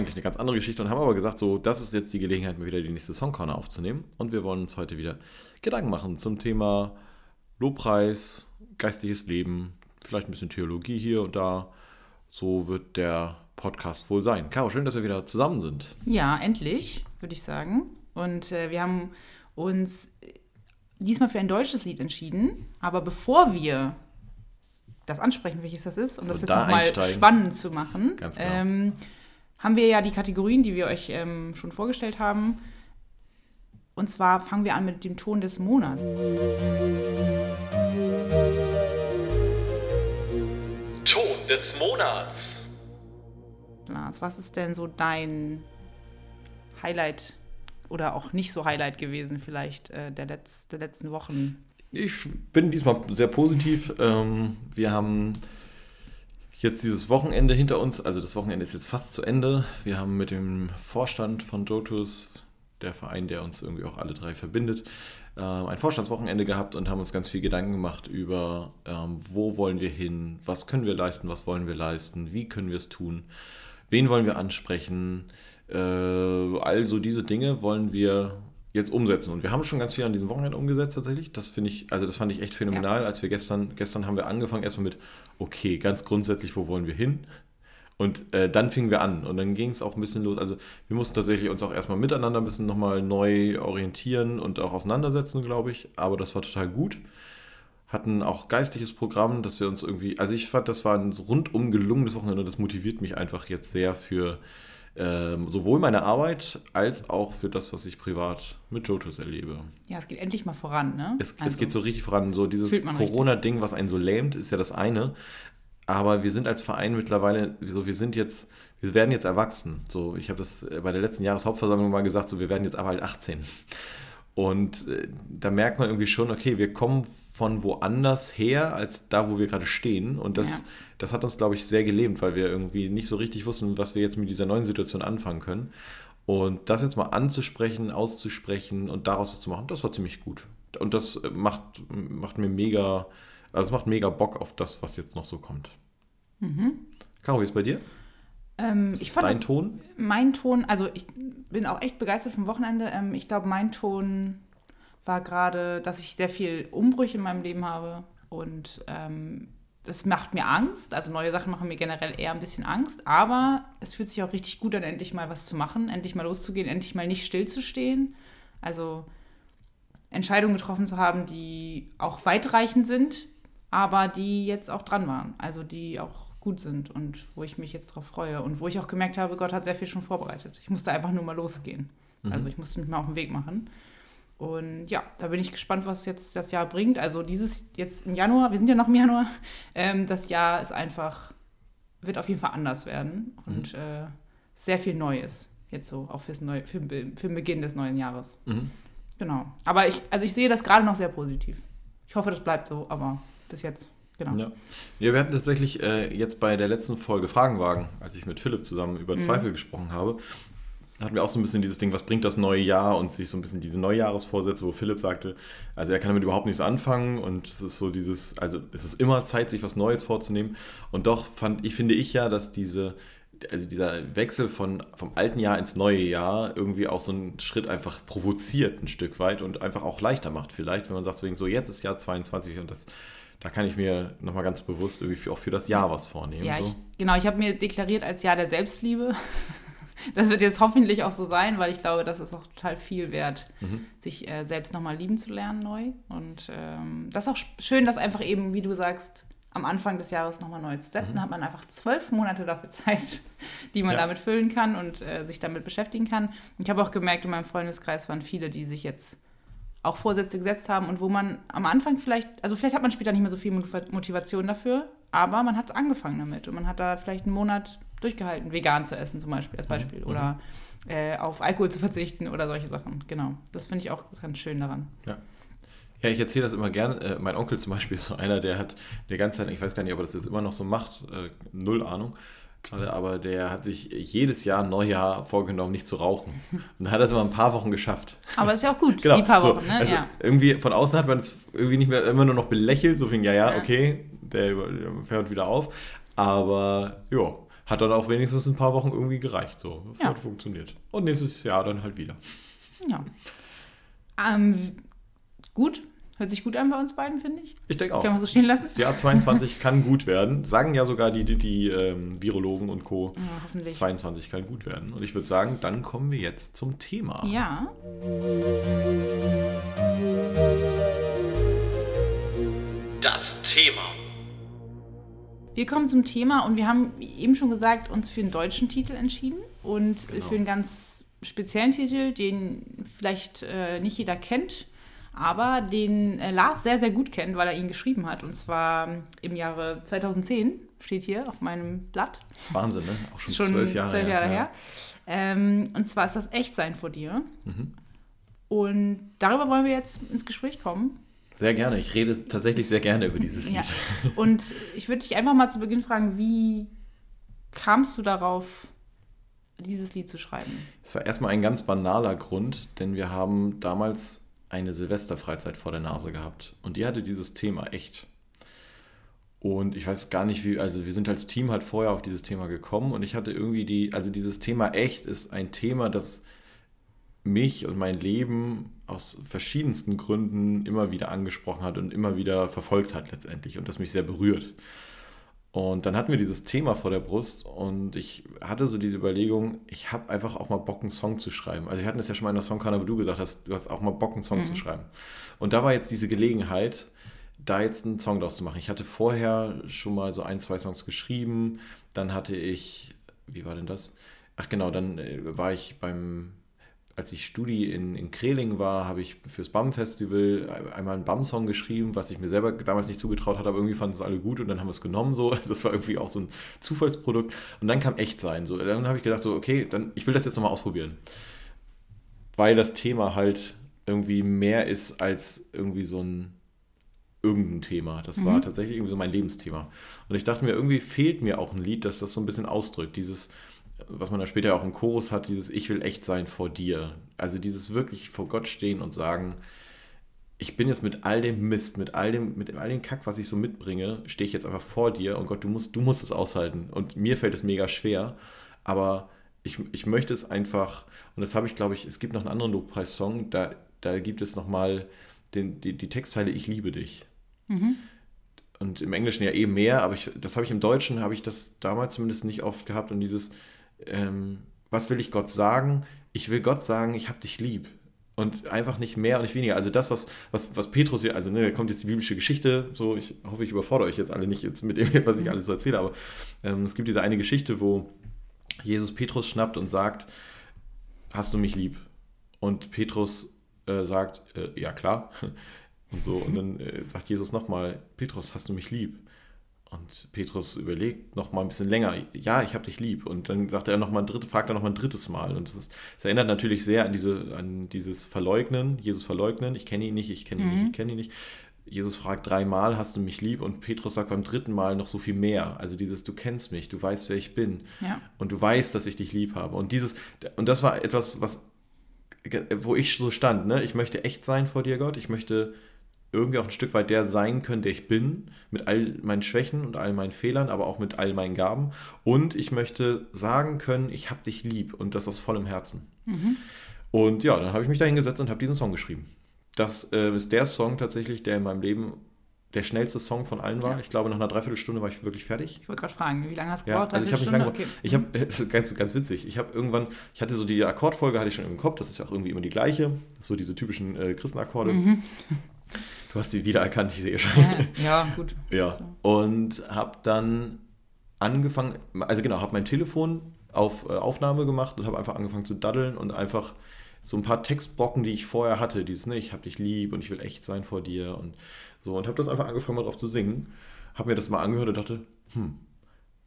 eigentlich eine ganz andere Geschichte und haben aber gesagt, so, das ist jetzt die Gelegenheit, mal wieder die nächste Songcorner aufzunehmen. Und wir wollen uns heute wieder Gedanken machen zum Thema Lobpreis, geistliches Leben, vielleicht ein bisschen Theologie hier und da. So wird der Podcast wohl sein. Caro, schön, dass wir wieder zusammen sind. Ja, endlich, würde ich sagen. Und äh, wir haben uns diesmal für ein deutsches Lied entschieden. Aber bevor wir das ansprechen, welches das ist, um das Und jetzt da nochmal spannend zu machen, Ganz genau. ähm, haben wir ja die Kategorien, die wir euch ähm, schon vorgestellt haben. Und zwar fangen wir an mit dem Ton des Monats. Ton des Monats. Lars, was ist denn so dein Highlight oder auch nicht so Highlight gewesen vielleicht äh, der, Letz-, der letzten Wochen? Ich bin diesmal sehr positiv. Ähm, wir haben jetzt dieses Wochenende hinter uns. Also das Wochenende ist jetzt fast zu Ende. Wir haben mit dem Vorstand von Jotus, der Verein, der uns irgendwie auch alle drei verbindet, äh, ein Vorstandswochenende gehabt und haben uns ganz viel Gedanken gemacht über, ähm, wo wollen wir hin, was können wir leisten, was wollen wir leisten, wie können wir es tun, wen wollen wir ansprechen. Also diese Dinge wollen wir jetzt umsetzen. Und wir haben schon ganz viel an diesem Wochenende umgesetzt tatsächlich. Das finde ich, also das fand ich echt phänomenal, als wir gestern, gestern haben wir angefangen erstmal mit, okay, ganz grundsätzlich, wo wollen wir hin? Und äh, dann fingen wir an und dann ging es auch ein bisschen los. Also wir mussten tatsächlich uns auch erstmal miteinander ein bisschen nochmal neu orientieren und auch auseinandersetzen, glaube ich. Aber das war total gut. Hatten auch geistliches Programm, dass wir uns irgendwie, also ich fand, das war ein rundum gelungenes Wochenende das motiviert mich einfach jetzt sehr für ähm, sowohl meine Arbeit als auch für das, was ich privat mit Jotus erlebe. Ja, es geht endlich mal voran, ne? Es, es Also, geht so richtig voran. So dieses. Corona-Ding, was einen so lähmt, ist ja das eine. Aber wir sind als Verein mittlerweile, so wir sind jetzt, wir werden jetzt erwachsen. So, ich habe das äh, bei der letzten Jahreshauptversammlung mal gesagt, so wir werden jetzt aber halt 18. Und äh, da merkt man irgendwie schon, okay, wir kommen von woanders her, als da, wo wir gerade stehen. Und das, Ja. Das hat uns, glaube ich, sehr gelähmt, weil wir irgendwie nicht so richtig wussten, was wir jetzt mit dieser neuen Situation anfangen können. Und das jetzt mal anzusprechen, auszusprechen und daraus was zu machen, das war ziemlich gut. Und das äh, macht, macht mir mega, also es macht mega Bock auf das, was jetzt noch so kommt. Caro, wie ist bei dir? ähm, Was ich ist fand dein das, Ton? mein Ton, also ich bin auch echt begeistert vom Wochenende. Ähm, ich glaube, mein Ton war gerade, dass ich sehr viel Umbrüche in meinem Leben habe und ähm, das macht mir Angst. Also neue Sachen machen mir generell eher ein bisschen Angst, aber es fühlt sich auch richtig gut an, endlich mal was zu machen, endlich mal loszugehen, endlich mal nicht stillzustehen. Also Entscheidungen getroffen zu haben, die auch weitreichend sind, aber die jetzt auch dran waren. Also die auch gut sind und wo ich mich jetzt drauf freue und wo ich auch gemerkt habe, Gott hat sehr viel schon vorbereitet. Ich musste einfach nur mal losgehen. Also ich musste mich mal auf den Weg machen. Und ja, da bin ich gespannt, was jetzt das Jahr bringt. Also dieses jetzt im Januar, wir sind ja noch im Januar, ähm, das Jahr ist einfach, wird auf jeden Fall anders werden und äh, sehr viel Neues. Jetzt so, auch fürs Neu für, für den Beginn des neuen Jahres. Mhm. Genau. Aber ich, also ich sehe das gerade noch sehr positiv. Ich hoffe, das bleibt so, aber bis jetzt, genau. Ja. ja, wir hatten tatsächlich äh, jetzt bei der letzten Folge Fragenwagen, als ich mit Philipp zusammen über Mhm. Zweifel gesprochen habe, hatten wir auch so ein bisschen dieses Ding, was bringt das neue Jahr und sich so ein bisschen diese Neujahresvorsätze, wo Philipp sagte, also er kann damit überhaupt nichts anfangen und es ist so dieses, also es ist immer Zeit, sich was Neues vorzunehmen und doch fand ich, finde ich ja, dass diese, also dieser Wechsel von, vom alten Jahr ins neue Jahr irgendwie auch so einen Schritt einfach provoziert ein Stück weit und einfach auch leichter macht vielleicht, wenn man sagt, so, jetzt ist Jahr 22 und das, da kann ich mir nochmal ganz bewusst irgendwie für, auch für das Jahr was vornehmen. Ja, so. ich, genau, ich habe mir deklariert als Jahr der Selbstliebe. Das wird jetzt hoffentlich auch so sein, weil ich glaube, das ist auch total viel wert, Mhm. sich äh, selbst nochmal lieben zu lernen neu. Und ähm, das ist auch sch- schön, das einfach eben, wie du sagst, am Anfang des Jahres nochmal neu zu setzen. Da hat man einfach zwölf Monate dafür Zeit, die man Mhm. Ja. damit füllen kann und äh, sich damit beschäftigen kann. Ich habe auch gemerkt, in meinem Freundeskreis waren viele, die sich jetzt auch Vorsätze gesetzt haben und wo man am Anfang vielleicht, also vielleicht hat man später nicht mehr so viel Motiva- Motivation dafür, aber man hat angefangen damit und man hat da vielleicht einen Monat durchgehalten, vegan zu essen zum Beispiel, als Beispiel, oder äh, auf Alkohol zu verzichten oder solche Sachen. Genau, das finde ich auch ganz schön daran. Ja. Ja, ich erzähle das immer gern. Äh, mein Onkel zum Beispiel ist so einer, der hat die ganze Zeit, ich weiß gar nicht, ob er das jetzt immer noch so macht, äh, null Ahnung. Gerade, aber der hat sich jedes Jahr Neujahr vorgenommen, nicht zu rauchen. Und dann hat er es immer ein paar Wochen geschafft. Aber ist ja auch gut, Genau, die paar so, Wochen, ne? Also ja. irgendwie von außen hat man es irgendwie nicht mehr immer nur noch belächelt, so fing, ja, ja, Ja. okay, der fährt wieder auf. Aber ja, hat dann auch wenigstens ein paar Wochen irgendwie gereicht. So, Ja. hat funktioniert. Und nächstes Jahr dann halt wieder. ja. Ähm, gut, hört sich gut an bei uns beiden, finde ich. Ich denke auch. Können wir so stehen lassen? Das Jahr 22 kann gut werden. Sagen ja sogar die, die, die ähm, Virologen und Co. Ja, hoffentlich. 22 kann gut werden. Und ich würde sagen, dann kommen wir jetzt zum Thema. Ja, Das Thema. wir kommen zum Thema und wir haben wie eben schon gesagt, uns für einen deutschen Titel entschieden und Genau. für einen ganz speziellen Titel, den vielleicht äh, nicht jeder kennt, aber den äh, Lars sehr, sehr gut kennt, weil er ihn geschrieben hat. Und zwar im Jahre 2010, steht hier auf meinem Blatt. Das ist Wahnsinn, ne? Auch schon, schon zwölf Jahre, zwölf Jahre ja. her. Ähm, und zwar ist das Echtsein vor dir. Mhm. Und darüber wollen wir jetzt ins Gespräch kommen. Sehr gerne. Ich rede tatsächlich sehr gerne über dieses Lied. Ja. Und ich würde dich einfach mal zu Beginn fragen, wie kamst du darauf, dieses Lied zu schreiben? Es war erstmal ein ganz banaler Grund, denn wir haben damals eine Silvesterfreizeit vor der Nase gehabt. Und die hatte dieses Thema echt. Und ich weiß gar nicht, wie, also wir sind als Team halt vorher auf dieses Thema gekommen und ich hatte irgendwie die, also dieses Thema echt ist ein Thema, das mich und mein Leben aus verschiedensten Gründen immer wieder angesprochen hat und immer wieder verfolgt hat letztendlich und das mich sehr berührt. Und dann hatten wir dieses Thema vor der Brust und ich hatte so diese Überlegung, ich habe einfach auch mal Bock, einen Song zu schreiben. Also wir hatten es ja schon mal in der Songkanal, wo du gesagt hast, du hast auch mal Bock, einen Song zu schreiben. Und da war jetzt diese Gelegenheit, da jetzt einen Song draus zu machen. Ich hatte vorher schon mal so ein, zwei Songs geschrieben. Dann hatte ich, wie war denn das? Ach genau, dann äh, war ich beim, als ich Studi in, in Kreling war, habe ich fürs BAM-Festival einmal einen BAM-Song geschrieben, was ich mir selber damals nicht zugetraut hatte, aber irgendwie fanden es alle gut und dann haben wir es genommen so. Also Das war irgendwie auch so ein Zufallsprodukt. Und dann kam echt sein. So. Dann habe ich gedacht, so, okay, dann, ich will das jetzt nochmal ausprobieren. Weil das Thema halt irgendwie mehr ist als irgendwie so ein irgendein Thema. Das war tatsächlich irgendwie so mein Lebensthema. Und ich dachte mir, irgendwie fehlt mir auch ein Lied, das das so ein bisschen ausdrückt. Dieses, was man dann später auch im Chorus hat, dieses Ich will echt sein vor dir. Also dieses wirklich vor Gott stehen und sagen, ich bin jetzt mit all dem Mist, mit all dem, mit all dem Kack, was ich so mitbringe, stehe ich jetzt einfach vor dir und Gott, du musst, du musst es aushalten. Und mir fällt es mega schwer, aber ich, ich möchte es einfach, und das habe ich, glaube ich, es gibt noch einen anderen Lobpreis-Song, da, da gibt es nochmal die, die Textzeile Ich liebe dich. Und im Englischen ja eh mehr, aber ich, das habe ich im Deutschen, habe ich das damals zumindest nicht oft gehabt. Und dieses, ähm, was will ich Gott sagen? Ich will Gott sagen, ich habe dich lieb. Und einfach nicht mehr und nicht weniger. Also das, was, was, was Petrus hier, also ne, da kommt jetzt die biblische Geschichte, so, ich hoffe, ich überfordere euch jetzt alle nicht jetzt mit dem, was ich alles so erzähle, aber ähm, es gibt diese eine Geschichte, wo Jesus Petrus schnappt und sagt, hast du mich lieb? Und Petrus äh, sagt, äh, ja klar. Und so, und dann äh, sagt Jesus nochmal, Petrus, hast du mich lieb? Und Petrus überlegt nochmal ein bisschen länger, ja, ich habe dich lieb. Und dann sagt er noch mal ein drittes, fragt er nochmal ein drittes Mal. Und das, ist, das erinnert natürlich sehr an, diese, an dieses Verleugnen, Jesus verleugnen, ich kenne ihn nicht, ich kenne ihn nicht, ich kenne ihn nicht. Jesus fragt dreimal, hast du mich lieb? Und Petrus sagt beim dritten Mal noch so viel mehr. Also dieses, du kennst mich, du weißt, wer ich bin. Ja. Und du weißt, dass ich dich lieb habe. Und dieses, und das war etwas, was, wo ich so stand, ne? Ich möchte echt sein vor dir, Gott. Ich möchte irgendwie auch ein Stück weit der sein können, der ich bin, mit all meinen Schwächen und all meinen Fehlern, aber auch mit all meinen Gaben. Und ich möchte sagen können, ich habe dich lieb und das aus vollem Herzen. Und ja, dann habe ich mich da hingesetzt und habe diesen Song geschrieben. Das äh, ist der Song tatsächlich, der in meinem Leben der schnellste Song von allen war. Ja. Ich glaube, nach einer Dreiviertelstunde war ich wirklich fertig. Ich wollte gerade fragen, wie lange hast du Ja, gebraucht? also ich habe nicht lange Stunde? Ich habe, das ist ganz, ganz witzig, ich habe irgendwann, ich hatte so die Akkordfolge, hatte ich schon im Kopf, das ist ja auch irgendwie immer die gleiche, so diese typischen äh, Christenakkorde. Du hast sie wiedererkannt, ich sehe schon. Ja, gut. Ja, und habe dann angefangen, also genau, habe mein Telefon auf äh, Aufnahme gemacht und habe einfach angefangen zu daddeln und einfach so ein paar Textbrocken, die ich vorher hatte, dieses, ne, ich hab dich lieb und ich will echt sein vor dir und so und habe das einfach angefangen mal drauf zu singen, habe mir das mal angehört und dachte, hm,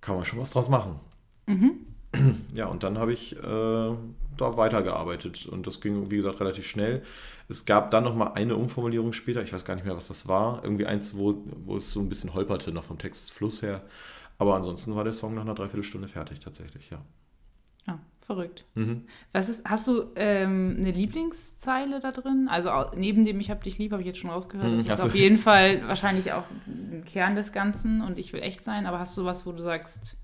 kann man schon was draus machen. Ja, und dann habe ich äh, da weitergearbeitet und das ging, wie gesagt, relativ schnell. Es gab dann noch mal eine Umformulierung später, ich weiß gar nicht mehr, was das war, irgendwie eins, wo, wo es so ein bisschen holperte noch vom Textfluss her. Aber ansonsten war der Song nach einer Dreiviertelstunde fertig tatsächlich, ja. Ja, verrückt. Mhm. Was ist, hast du ähm, eine Lieblingszeile da drin? Also neben dem Ich hab dich lieb, habe ich jetzt schon rausgehört. Hm, Das ist hast du- auf jeden Fall wahrscheinlich auch ein Kern des Ganzen und ich will echt sein. Aber hast du was, wo du sagst,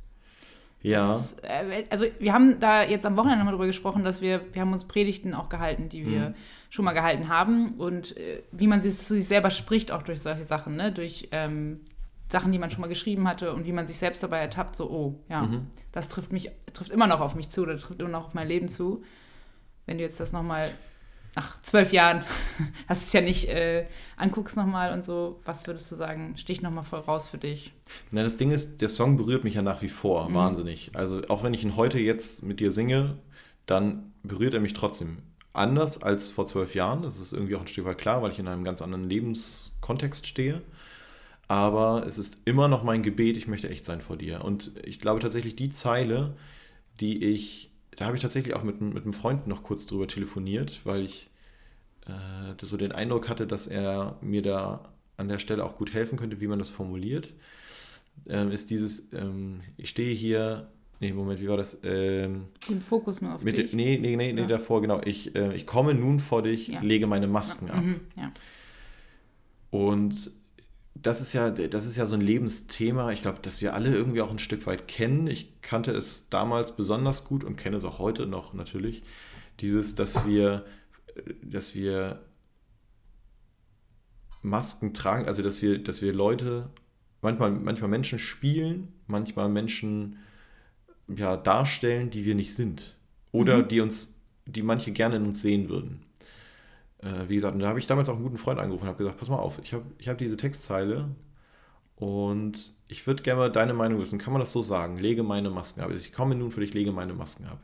Ja. das, äh, also wir haben da jetzt am Wochenende nochmal drüber gesprochen, dass wir, wir haben uns Predigten auch gehalten, die wir Mhm. schon mal gehalten haben und äh, wie man sich zu sich selber spricht, auch durch solche Sachen, ne? durch ähm, Sachen, die man schon mal geschrieben hatte und wie man sich selbst dabei ertappt, so, oh, ja, Mhm. das trifft mich, trifft immer noch auf mich zu oder trifft immer noch auf mein Leben zu. Wenn du jetzt das nochmal nach zwölf Jahren, hast es ja nicht, äh, anguckst nochmal und so, was würdest du sagen, stich nochmal voll raus für dich? Na, das Ding ist, der Song berührt mich ja nach wie vor Mhm. wahnsinnig. Also auch wenn ich ihn heute jetzt mit dir singe, dann berührt er mich trotzdem. Anders als vor zwölf Jahren, das ist irgendwie auch ein Stück weit klar, weil ich in einem ganz anderen Lebenskontext stehe. Aber es ist immer noch mein Gebet, ich möchte echt sein vor dir. Und ich glaube tatsächlich, die Zeile, die ich, da habe ich tatsächlich auch mit, mit einem Freund noch kurz drüber telefoniert, weil ich äh, so den Eindruck hatte, dass er mir da an der Stelle auch gut helfen könnte, wie man das formuliert ähm, ist dieses, ähm, ich stehe hier, nee, Moment, wie war das? Ähm, Den Fokus nur auf mit, dich. nee, nee, nee, nee, Ja. davor, genau. Ich, äh, ich komme nun vor dich, Ja. lege meine Masken ab. Mhm, ja. Und das ist ja, das ist ja so ein Lebensthema, ich glaube, das wir alle irgendwie auch ein Stück weit kennen. Ich kannte es damals besonders gut und kenne es auch heute noch natürlich. Dieses, dass wir, dass wir Masken tragen, also dass wir, dass wir Leute, manchmal, manchmal Menschen spielen, manchmal Menschen ja, darstellen, die wir nicht sind. Oder Mhm. die uns, die manche gerne in uns sehen würden. Äh, wie gesagt, und da habe ich damals auch einen guten Freund angerufen und habe gesagt, pass mal auf, ich habe ich hab diese Textzeile und ich würde gerne deine Meinung wissen. Kann man das so sagen? Lege meine Masken ab. Ich komme nun für dich, lege meine Masken ab.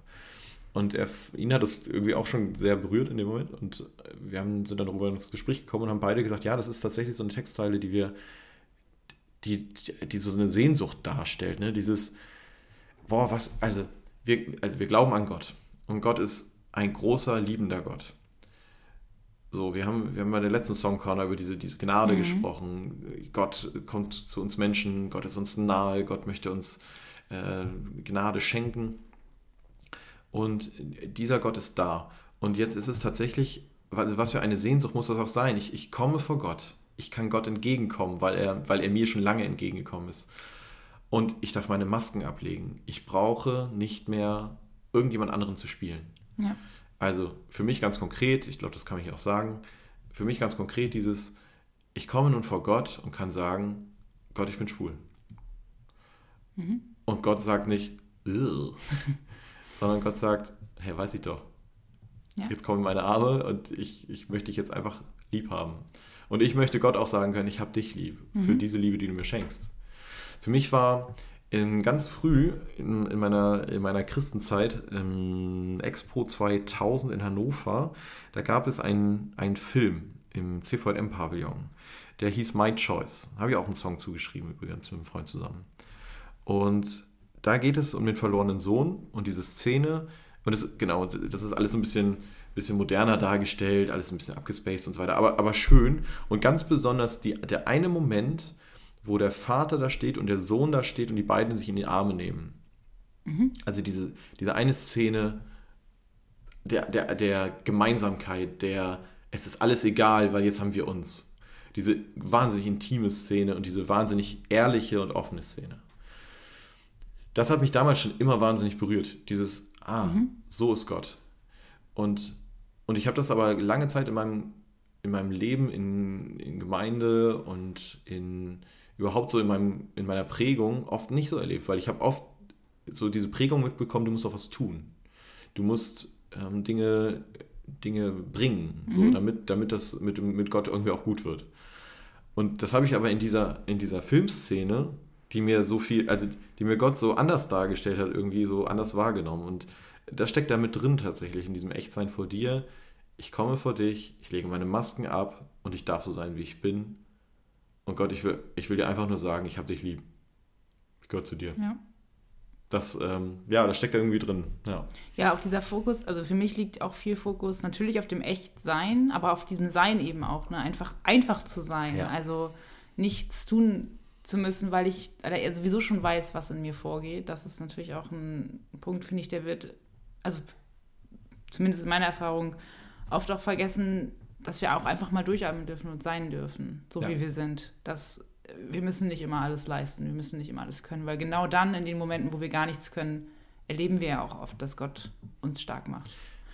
Und er, ihn hat das irgendwie auch schon sehr berührt in dem Moment. Und wir haben, sind dann darüber ins Gespräch gekommen und haben beide gesagt, ja, das ist tatsächlich so eine Textzeile, die wir, die, die, die so eine Sehnsucht darstellt. Ne? Dieses, boah, was, also wir, also wir glauben an Gott. Und Gott ist ein großer, liebender Gott. So, wir haben, wir haben bei der letzten Songcorner über diese, diese Gnade Mhm. gesprochen. Gott kommt zu uns Menschen, Gott ist uns nahe, Gott möchte uns äh, Gnade schenken. Und dieser Gott ist da. Und jetzt ist es tatsächlich, also was für eine Sehnsucht muss das auch sein? Ich, ich komme vor Gott. Ich kann Gott entgegenkommen, weil er, weil er mir schon lange entgegengekommen ist. Und ich darf meine Masken ablegen. Ich brauche nicht mehr irgendjemand anderen zu spielen. Ja. Also für mich ganz konkret, ich glaube, das kann ich auch sagen, für mich ganz konkret dieses, ich komme nun vor Gott und kann sagen, Gott, ich bin schwul. Mhm. Und Gott sagt nicht, sondern Gott sagt, hey, weiß ich doch. Ja. Jetzt kommen meine Arme und ich, ich möchte dich jetzt einfach lieb haben. Und ich möchte Gott auch sagen können, ich habe dich lieb, für Mhm. diese Liebe, die du mir schenkst. Für mich war in, ganz früh in, in, meiner, in meiner Christenzeit, im Expo 2000 in Hannover, da gab es einen, einen Film im CVM-Pavillon, der hieß My Choice. Habe ich auch einen Song zugeschrieben, übrigens mit einem Freund zusammen. Und da geht es um den verlorenen Sohn und diese Szene. Und das, genau, das ist alles ein bisschen, bisschen moderner dargestellt, alles ein bisschen abgespaced und so weiter, aber, aber schön. Und ganz besonders die, der eine Moment, wo der Vater da steht und der Sohn da steht und die beiden sich in die Arme nehmen. Also diese, diese eine Szene der, der, der Gemeinsamkeit, der es ist alles egal, weil jetzt haben wir uns. Diese wahnsinnig intime Szene und diese wahnsinnig ehrliche und offene Szene. Das hat mich damals schon immer wahnsinnig berührt. Dieses, ah, so ist Gott. Und, und ich habe das aber lange Zeit in meinem, in meinem Leben, in, in Gemeinde und in überhaupt so in, meinem, in meiner Prägung oft nicht so erlebt, weil ich habe oft so diese Prägung mitbekommen, du musst auch was tun. Du musst ähm, Dinge, Dinge bringen, so, damit, damit das mit, mit Gott irgendwie auch gut wird. Und das habe ich aber in dieser, in dieser Filmszene, die mir so viel, also die mir Gott so anders dargestellt hat, irgendwie so anders wahrgenommen. Und da steckt da mit drin tatsächlich in diesem Echtsein vor dir. Ich komme vor dich, ich lege meine Masken ab und ich darf so sein, wie ich bin. Und Gott, ich will, ich will dir einfach nur sagen, ich habe dich lieb. Ich gehöre zu dir. Ja. Das, ähm, ja, das steckt da irgendwie drin. Ja. Ja, auch dieser Fokus, also für mich liegt auch viel Fokus natürlich auf dem Echtsein, aber auf diesem Sein eben auch, ne? Einfach, einfach zu sein. Ja. Also nichts tun zu müssen, weil ich sowieso schon weiß, was in mir vorgeht. Das ist natürlich auch ein Punkt, finde ich, der wird, also zumindest in meiner Erfahrung, oft auch vergessen, dass wir auch einfach mal durchatmen dürfen und sein dürfen, so ja. wie wir sind. Dass wir müssen nicht immer alles leisten, wir müssen nicht immer alles können, weil genau dann, in den Momenten, wo wir gar nichts können, erleben wir ja auch oft, dass Gott uns stark macht.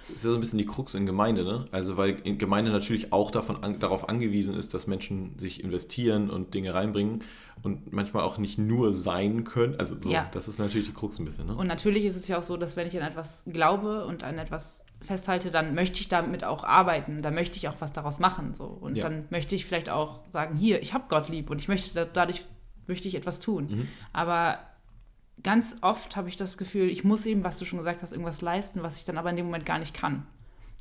Das ist ja so ein bisschen die Krux in Gemeinde, ne? Also weil Gemeinde natürlich auch davon an, darauf angewiesen ist, dass Menschen sich investieren und Dinge reinbringen und manchmal auch nicht nur sein können. Also so, ja. das ist natürlich die Krux ein bisschen, ne? Und natürlich ist es ja auch so, dass wenn ich an etwas glaube und an etwas festhalte, dann möchte ich damit auch arbeiten, da möchte ich auch was daraus machen. So. Und ja. dann möchte ich vielleicht auch sagen, hier, ich habe Gott lieb und ich möchte dadurch möchte ich etwas tun. Mhm. Aber ganz oft habe ich das Gefühl, ich muss eben, was du schon gesagt hast, irgendwas leisten, was ich dann aber in dem Moment gar nicht kann.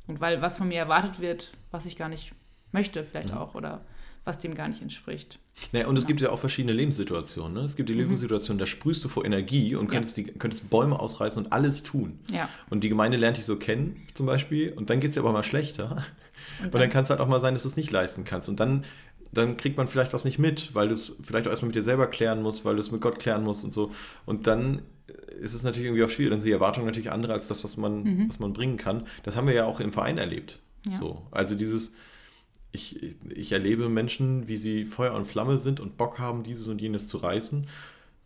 Und weil was von mir erwartet wird, was ich gar nicht möchte, vielleicht mhm. auch, oder was dem gar nicht entspricht. Naja, und es gibt ja auch verschiedene Lebenssituationen. Ne? Es gibt die mhm. Lebenssituation, da sprühst du vor Energie und könntest, ja. die, könntest Bäume ausreißen und alles tun. Ja. Und die Gemeinde lernt dich so kennen, zum Beispiel, und dann geht es dir aber mal schlechter. Und dann, und dann kann es halt auch mal sein, dass du es nicht leisten kannst. Und dann dann kriegt man vielleicht was nicht mit, weil du es vielleicht auch erstmal mit dir selber klären musst, weil du es mit Gott klären musst und so. Und dann ist es natürlich irgendwie auch schwierig. Dann sind die Erwartungen natürlich andere als das, was man, mhm. was man bringen kann. Das haben wir ja auch im Verein erlebt. Ja. So. Also dieses, ich, ich, ich erlebe Menschen, wie sie Feuer und Flamme sind und Bock haben, dieses und jenes zu reißen.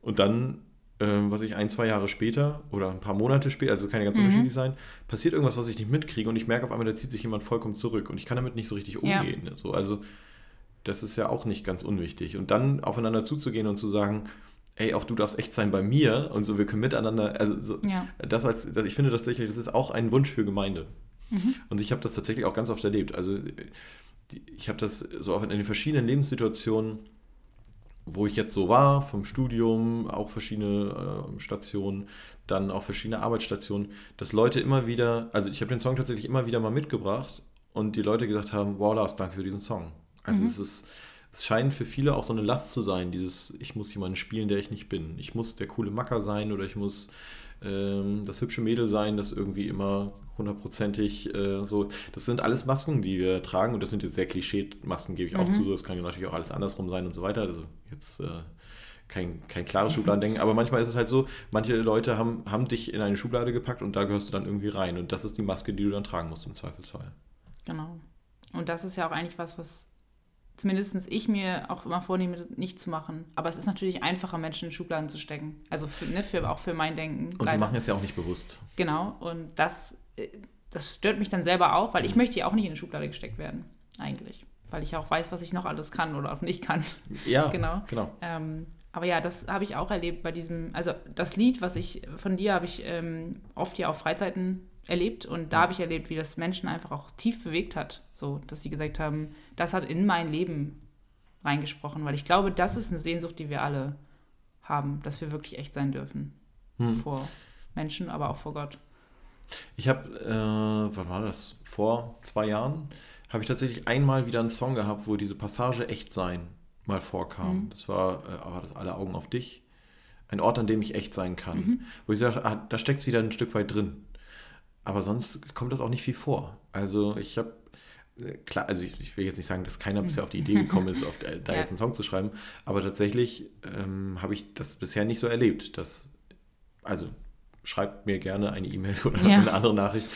Und dann, ähm, was ich ein, zwei Jahre später oder ein paar Monate später, also kann ja ganz mhm. unterschiedlich sein, passiert irgendwas, was ich nicht mitkriege und ich merke auf einmal, da zieht sich jemand vollkommen zurück und ich kann damit nicht so richtig umgehen. Ja. So, also das ist ja auch nicht ganz unwichtig. Und dann aufeinander zuzugehen und zu sagen, ey, auch du darfst echt sein bei mir und so, wir können miteinander, also so, ja. das als, das, ich finde das tatsächlich, das ist auch ein Wunsch für Gemeinde. Mhm. Und ich habe das tatsächlich auch ganz oft erlebt. Also ich habe das so in den verschiedenen Lebenssituationen, wo ich jetzt so war, vom Studium, auch verschiedene äh, Stationen, dann auch verschiedene Arbeitsstationen, dass Leute immer wieder, also ich habe den Song tatsächlich immer wieder mal mitgebracht und die Leute gesagt haben, wow Lars, danke für diesen Song. Also mhm. es ist, es scheint für viele auch so eine Last zu sein, dieses, ich muss jemanden spielen, der ich nicht bin. Ich muss der coole Macker sein oder ich muss ähm, das hübsche Mädel sein, das irgendwie immer hundertprozentig äh, so. Das sind alles Masken, die wir tragen und das sind jetzt sehr Klischee-Masken, gebe ich auch mhm. zu. Das kann ja natürlich auch alles andersrum sein und so weiter. Also jetzt äh, kein, kein klares mhm. Schubladendenken, aber manchmal ist es halt so, manche Leute haben, haben dich in eine Schublade gepackt und da gehörst du dann irgendwie rein und das ist die Maske, die du dann tragen musst im Zweifelsfall. Genau. Und das ist ja auch eigentlich was, was zumindest ich mir auch immer vornehme, nicht zu machen. Aber es ist natürlich einfacher, Menschen in Schubladen zu stecken. Also für, ne, für, auch für mein Denken. Und leider. wir machen es ja auch nicht bewusst. Genau. Und das, äh, das stört mich dann selber auch, weil ich mhm. möchte ja auch nicht in eine Schublade gesteckt werden, eigentlich. Weil ich auch weiß, was ich noch alles kann oder auch nicht kann. Ja, genau. genau. Ähm, aber ja, das habe ich auch erlebt bei diesem, also das Lied, was ich von dir habe ich ähm, oft ja auf Freizeiten erlebt und da habe ich erlebt, wie das Menschen einfach auch tief bewegt hat. So, dass sie gesagt haben, das hat in mein Leben reingesprochen, weil ich glaube, das ist eine Sehnsucht, die wir alle haben, dass wir wirklich echt sein dürfen. Hm. Vor Menschen, aber auch vor Gott. Ich habe, äh, wann war das? Vor zwei Jahren habe ich tatsächlich einmal wieder einen Song gehabt, wo diese Passage echt sein mal vorkam. Mhm. Das war, äh, war das Alle Augen auf dich. Ein Ort, an dem ich echt sein kann. Mhm. Wo ich sage, ah, da steckt es wieder ein Stück weit drin. Aber sonst kommt das auch nicht viel vor. Also ich habe, äh, klar, also ich, ich, will jetzt nicht sagen, dass keiner bisher auf die Idee gekommen ist, auf, da ja. jetzt einen Song zu schreiben, aber tatsächlich ähm, habe ich das bisher nicht so erlebt. Dass, also schreibt mir gerne eine E-Mail oder ja. eine andere Nachricht.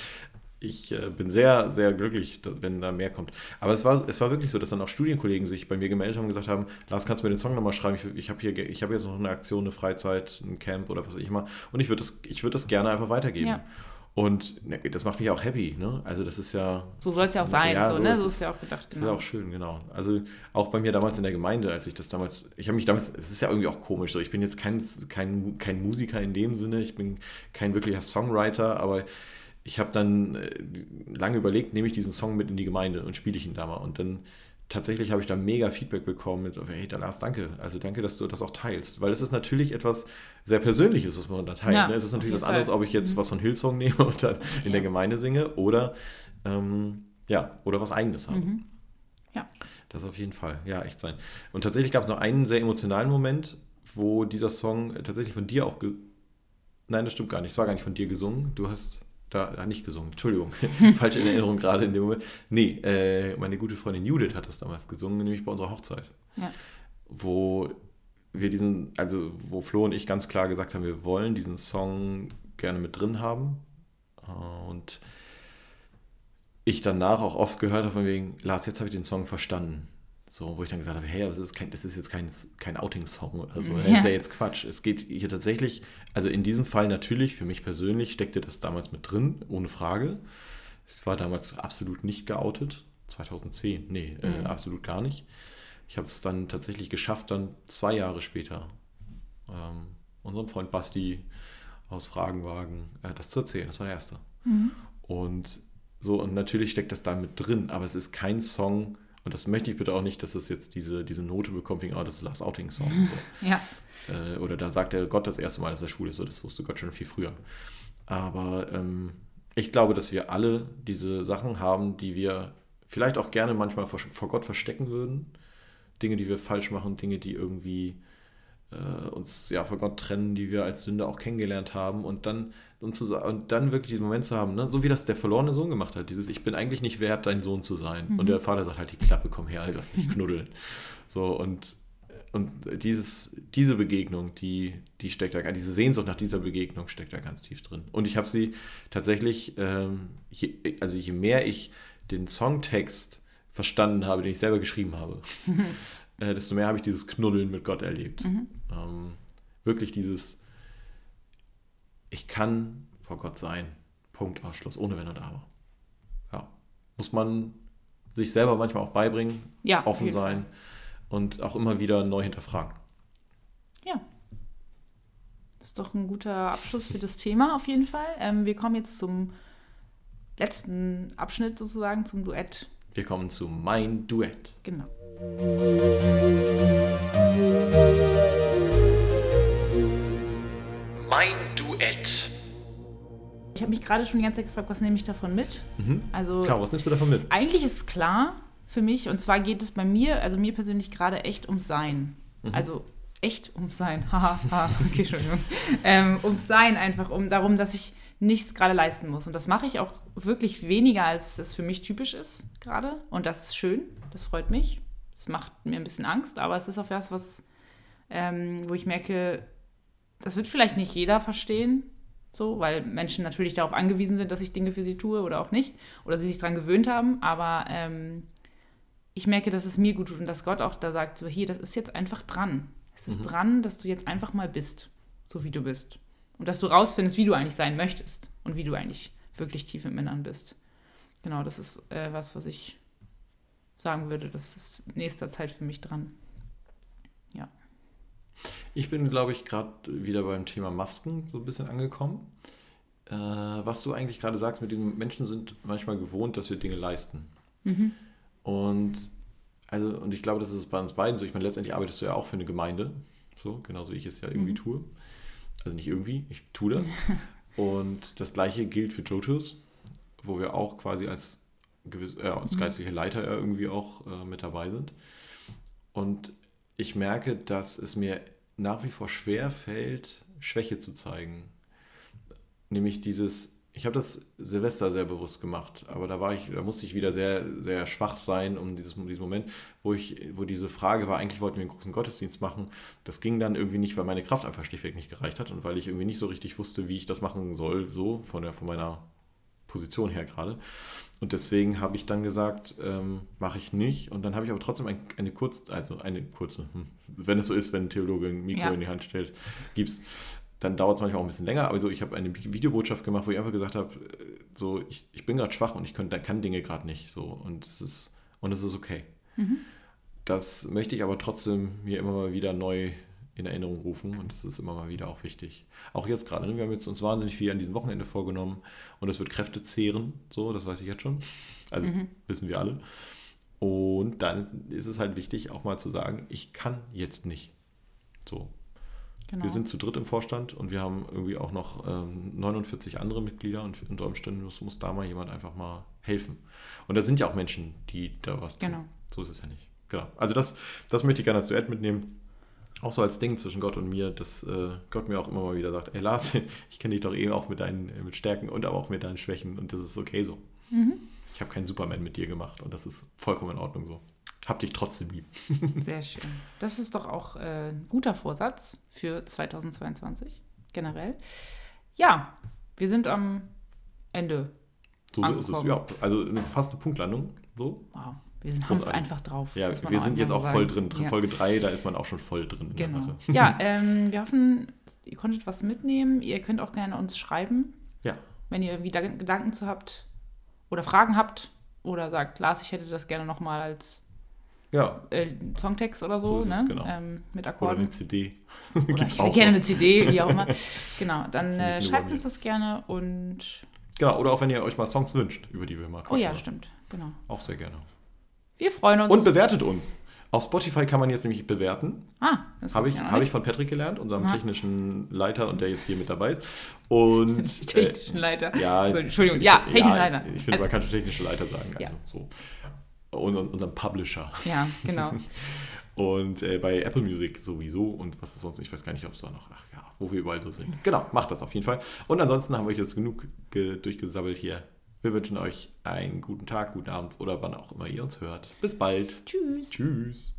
Ich äh, bin sehr, sehr glücklich, wenn da mehr kommt. Aber es war, es war wirklich so, dass dann auch Studienkollegen sich bei mir gemeldet haben und gesagt haben, Lars, kannst du mir den Song nochmal schreiben? Ich, ich habe hier, ich habe jetzt noch eine Aktion, eine Freizeit, ein Camp oder was weiß ich immer. Und ich würde das, würd das gerne einfach weitergeben. Ja. Und ne, das macht mich auch happy, ne? Also das ist ja. So soll es ja auch sein, ja, so, so, ne? So ist es ja auch gedacht. Genau. Das ist ja auch schön, genau. Also auch bei mir damals in der Gemeinde, als ich das damals, ich habe mich damals, es ist ja irgendwie auch komisch, so ich bin jetzt kein, kein, kein Musiker in dem Sinne, ich bin kein wirklicher Songwriter, aber ich habe dann äh, lange überlegt, nehme ich diesen Song mit in die Gemeinde und spiele ich ihn da mal. Und dann tatsächlich habe ich da mega Feedback bekommen mit, hey, da Lars, danke. Also danke, dass du das auch teilst. Weil es ist natürlich etwas sehr Persönliches, was man da teilt. Ja, ne? Es ist natürlich was anderes, ob ich jetzt mhm. was von Hillsong nehme und dann in ja. der Gemeinde singe oder, ähm, ja, oder was Eigenes habe. Mhm. Ja. Das auf jeden Fall, ja, echt sein. Und tatsächlich gab es noch einen sehr emotionalen Moment, wo dieser Song tatsächlich von dir auch. Nein, das stimmt gar nicht. Es war gar nicht von dir gesungen. Du hast da nicht gesungen, Entschuldigung, falsche Erinnerung gerade in dem Moment. Nee, äh, meine gute Freundin Judith hat das damals gesungen, nämlich bei unserer Hochzeit. Ja. Wo wir diesen, also wo Flo und ich ganz klar gesagt haben, wir wollen diesen Song gerne mit drin haben. Äh, und ich danach auch oft gehört habe, von wegen, Lars, jetzt habe ich den Song verstanden. So, wo ich dann gesagt habe, hey, das ist, kein, das ist jetzt kein, kein Outing-Song oder so. Ja. Das ist ja jetzt Quatsch. Es geht hier tatsächlich, also in diesem Fall natürlich, für mich persönlich steckte das damals mit drin, ohne Frage. Es war damals absolut nicht geoutet. 2010, nee, äh, mhm. äh, absolut gar nicht. Ich habe es dann tatsächlich geschafft, dann zwei Jahre später ähm, unserem Freund Basti aus Fragenwagen äh, das zu erzählen. Das war der erste. Mhm. Und so, und natürlich steckt das da mit drin, aber es ist kein Song, und das möchte ich bitte auch nicht, dass es jetzt diese, diese Note bekommt, wegen, oh, das ist Last Outing Song. So. ja. Äh, oder da sagt der Gott das erste Mal, dass er schwul ist, so, das wusste Gott schon viel früher. Aber ähm, ich glaube, dass wir alle diese Sachen haben, die wir vielleicht auch gerne manchmal vor, vor Gott verstecken würden. Dinge, die wir falsch machen, Dinge, die irgendwie äh, uns ja vor Gott trennen, die wir als Sünder auch kennengelernt haben und dann und, zu, und dann wirklich diesen Moment zu haben, ne? so wie das der verlorene Sohn gemacht hat, dieses Ich bin eigentlich nicht wert, dein Sohn zu sein. Mhm. Und der Vater sagt halt, die Klappe, komm her, lass mich knuddeln. so und und dieses, diese Begegnung, die, die steckt da, diese Sehnsucht nach dieser Begegnung steckt da ganz tief drin. Und ich habe sie tatsächlich, ähm, je, also je mehr ich den Songtext verstanden habe, den ich selber geschrieben habe, äh, desto mehr habe ich dieses Knuddeln mit Gott erlebt. Mhm. Ähm, wirklich dieses, ich kann vor Gott sein. Punkt, Ausschluss, ohne Wenn und Aber. Ja. Muss man sich selber manchmal auch beibringen, ja, offen sein und auch immer wieder neu hinterfragen. Ja. Das ist doch ein guter Abschluss für das Thema auf jeden Fall. Ähm, wir kommen jetzt zum letzten Abschnitt sozusagen, zum Duett. Wir kommen zu Mein Duett. Genau. Mein Duett. Ich habe mich gerade schon die ganze Zeit gefragt, was nehme ich davon mit? Mhm. Also, klar, was nimmst du davon mit? Eigentlich ist es klar für mich, und zwar geht es bei mir, also mir persönlich gerade echt ums Sein. Mhm. Also echt ums Sein. Haha, okay, Entschuldigung. ähm, ums Sein einfach, um darum, dass ich nichts gerade leisten muss. Und das mache ich auch wirklich weniger, als das für mich typisch ist gerade. Und das ist schön, das freut mich. Macht mir ein bisschen Angst, aber es ist auch was, was ähm, wo ich merke, das wird vielleicht nicht jeder verstehen, so, weil Menschen natürlich darauf angewiesen sind, dass ich Dinge für sie tue oder auch nicht, oder sie sich daran gewöhnt haben, aber ähm, ich merke, dass es mir gut tut und dass Gott auch da sagt, so hier, das ist jetzt einfach dran. Es ist mhm. dran, dass du jetzt einfach mal bist, so wie du bist. Und dass du rausfindest, wie du eigentlich sein möchtest und wie du eigentlich wirklich tief im Innern bist. Genau, das ist äh, was, was ich sagen würde, das ist nächster Zeit für mich dran. Ja. Ich bin, glaube ich, gerade wieder beim Thema Masken so ein bisschen angekommen. Äh, was du eigentlich gerade sagst, mit den Menschen sind manchmal gewohnt, dass wir Dinge leisten. Mhm. Und also, und ich glaube, das ist bei uns beiden so. Ich meine, letztendlich arbeitest du ja auch für eine Gemeinde, so, genauso wie ich es ja irgendwie mhm. tue. Also nicht irgendwie, ich tue das. und das gleiche gilt für Jotus, wo wir auch quasi als, gewiss, äh, als mhm. geistliche Leiter irgendwie auch äh, mit dabei sind. Und ich merke, dass es mir nach wie vor schwer fällt, Schwäche zu zeigen. Nämlich dieses, ich habe das Silvester sehr bewusst gemacht, aber da war ich, da musste ich wieder sehr, sehr schwach sein um dieses, um diesen Moment, wo ich, wo diese Frage war, eigentlich wollten wir einen großen Gottesdienst machen. Das ging dann irgendwie nicht, weil meine Kraft einfach schlichtweg nicht gereicht hat und weil ich irgendwie nicht so richtig wusste, wie ich das machen soll, so von der, von meiner Position her gerade. Und deswegen habe ich dann gesagt, ähm, mache ich nicht. Und dann habe ich aber trotzdem ein, eine kurze, also eine kurze, hm, wenn es so ist, wenn ein Theologe ein Mikro ja. in die Hand stellt, gibt es dann dauert es manchmal auch ein bisschen länger. Also ich habe eine Videobotschaft gemacht, wo ich einfach gesagt habe, so ich, ich bin gerade schwach und ich kann, kann Dinge gerade nicht. So und es ist und es ist okay. Mhm. Das möchte ich aber trotzdem mir immer mal wieder neu in Erinnerung rufen und das ist immer mal wieder auch wichtig. Auch jetzt gerade, ne? wir haben jetzt uns wahnsinnig viel an diesem Wochenende vorgenommen und das wird Kräfte zehren, so, das weiß ich jetzt schon. Also mhm. wissen wir alle. Und dann ist es halt wichtig, auch mal zu sagen, ich kann jetzt nicht. So, Genau. Wir sind zu dritt im Vorstand und wir haben irgendwie auch noch ähm, 49 andere Mitglieder und unter Umständen muss, muss, da mal jemand einfach mal helfen. Und da sind ja auch Menschen, die da was tun. Genau. So ist es ja nicht. Genau. Also das, das möchte ich gerne als Duett mitnehmen. Auch so als Ding zwischen Gott und mir, dass äh, Gott mir auch immer mal wieder sagt, ey Lars, ich kenne dich doch eben auch mit deinen mit Stärken und aber auch mit deinen Schwächen und das ist okay so. Mhm. Ich habe keinen Superman mit dir gemacht und das ist vollkommen in Ordnung so. hab dich trotzdem lieb. Sehr schön. Das ist doch auch äh, ein guter Vorsatz für 2022 generell. Ja, wir sind am Ende. So ist es. Ja, also eine, fast eine Punktlandung. So. Wow. Wir sind, haben es einfach drauf. Ja, wir sind jetzt auch voll drin. Ja. Folge 3, da ist man auch schon voll drin in genau. der Sache. Ja, ähm, wir hoffen, ihr konntet was mitnehmen. Ihr könnt auch gerne uns schreiben. Ja. Wenn ihr wieder Gedanken zu habt oder Fragen habt oder sagt, Lars, ich hätte das gerne nochmal als ja. Äh, Songtext oder so, so ne? Genau. Ähm, mit Akkorden. Oder eine CD. Oder ich hätte gerne eine CD, wie auch immer. Genau, dann äh, schreibt uns das gerne und. Genau, oder auch wenn ihr euch mal Songs wünscht, über die wir mal quatschen. Oh ja, stimmt, genau. Auch sehr gerne. Wir freuen uns. Und bewertet uns. Auf Spotify kann man jetzt nämlich bewerten. Ah, das habe ich, ja hab ich von Patrick gelernt, unserem Aha. technischen Leiter und der jetzt hier mit dabei ist. Und, technischen äh, Leiter. Ja, so, Entschuldigung. Ja, technischer ja, Leiter. Ich finde, also, man kann schon technische Leiter sagen. Also, ja. so. Und, und unserem Publisher. Ja, genau. und äh, bei Apple Music sowieso und was ist sonst, ich weiß gar nicht, ob es da noch, ach ja, wo wir überall so sind. Genau, macht das auf jeden Fall. Und ansonsten haben wir euch jetzt genug durchgesabbelt hier. Wir wünschen euch einen guten Tag, guten Abend oder wann auch immer ihr uns hört. Bis bald. Tschüss. Tschüss.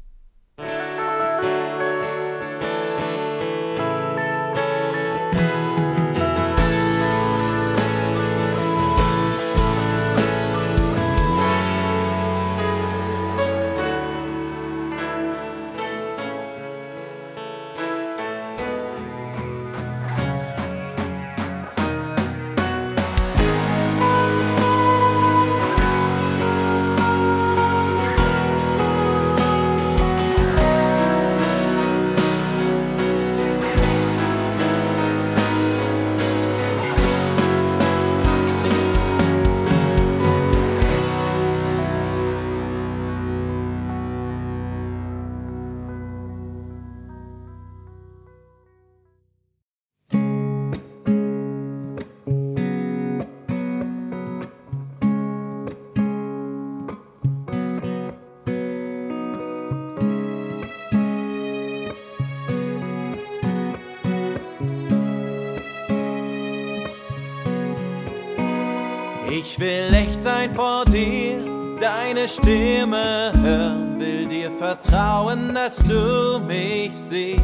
Will echt sein vor dir, deine Stimme hören, will dir vertrauen, dass du mich siehst.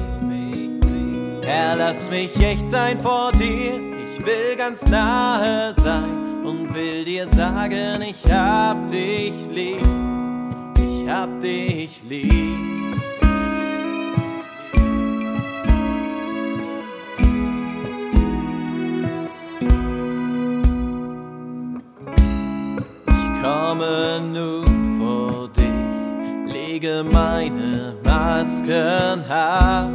Herr, lass mich echt sein vor dir, ich will ganz nahe sein und will dir sagen, ich hab dich lieb, ich hab dich lieb. Komme nun vor dich, lege meine Masken ab.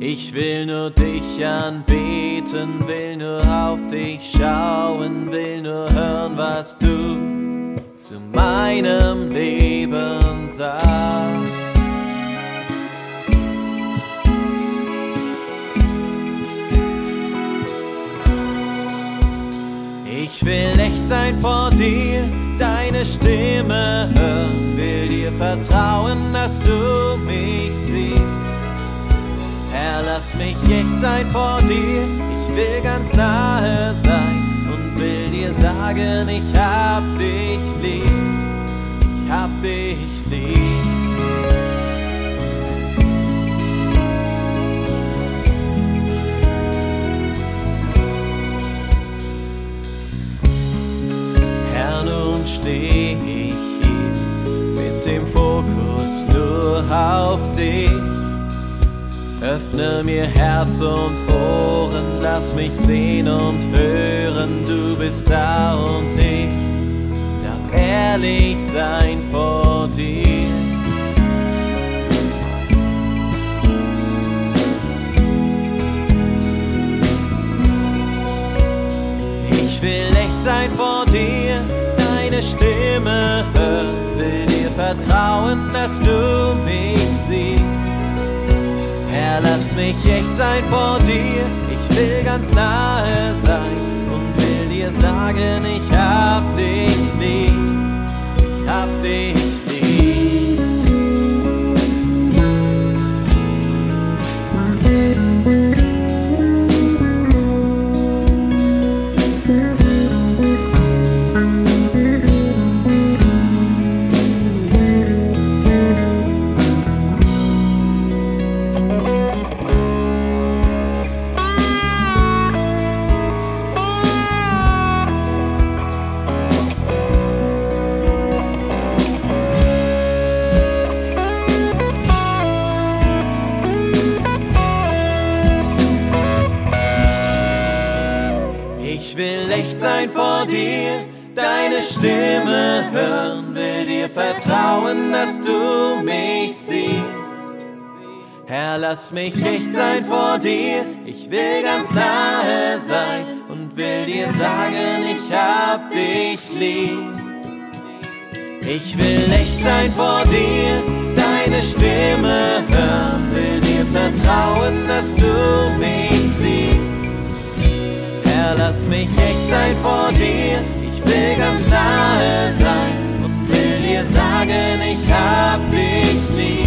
Ich will nur dich anbeten, will nur auf dich schauen, will nur hören, was du zu meinem Leben sagst. Ich will echt sein vor dir Stimme hören, will dir vertrauen, dass du mich siehst. Herr, lass mich echt sein vor dir, ich will ganz nahe sein und will dir sagen, ich hab dich lieb, ich hab dich lieb. Stehe ich hier mit dem Fokus nur auf dich. Öffne mir Herz und Ohren, lass mich sehen und hören, du bist da und ich darf ehrlich sein vor dir. Ich will echt sein vor dir deine Stimme hören, will dir vertrauen, dass du mich siehst. Herr, lass mich echt sein vor dir, ich will ganz nahe sein und will dir sagen, ich hab dich lieb, ich hab dich dir, deine Stimme hören, will dir vertrauen, dass du mich siehst. Herr, lass mich echt sein vor dir, ich will ganz nahe sein und will dir sagen, ich hab dich lieb. Ich will echt sein vor dir, deine Stimme hören, will dir vertrauen, dass du mich siehst. Herr, lass mich echt sein vor dir, ich will ganz nahe sein und will dir sagen, ich hab dich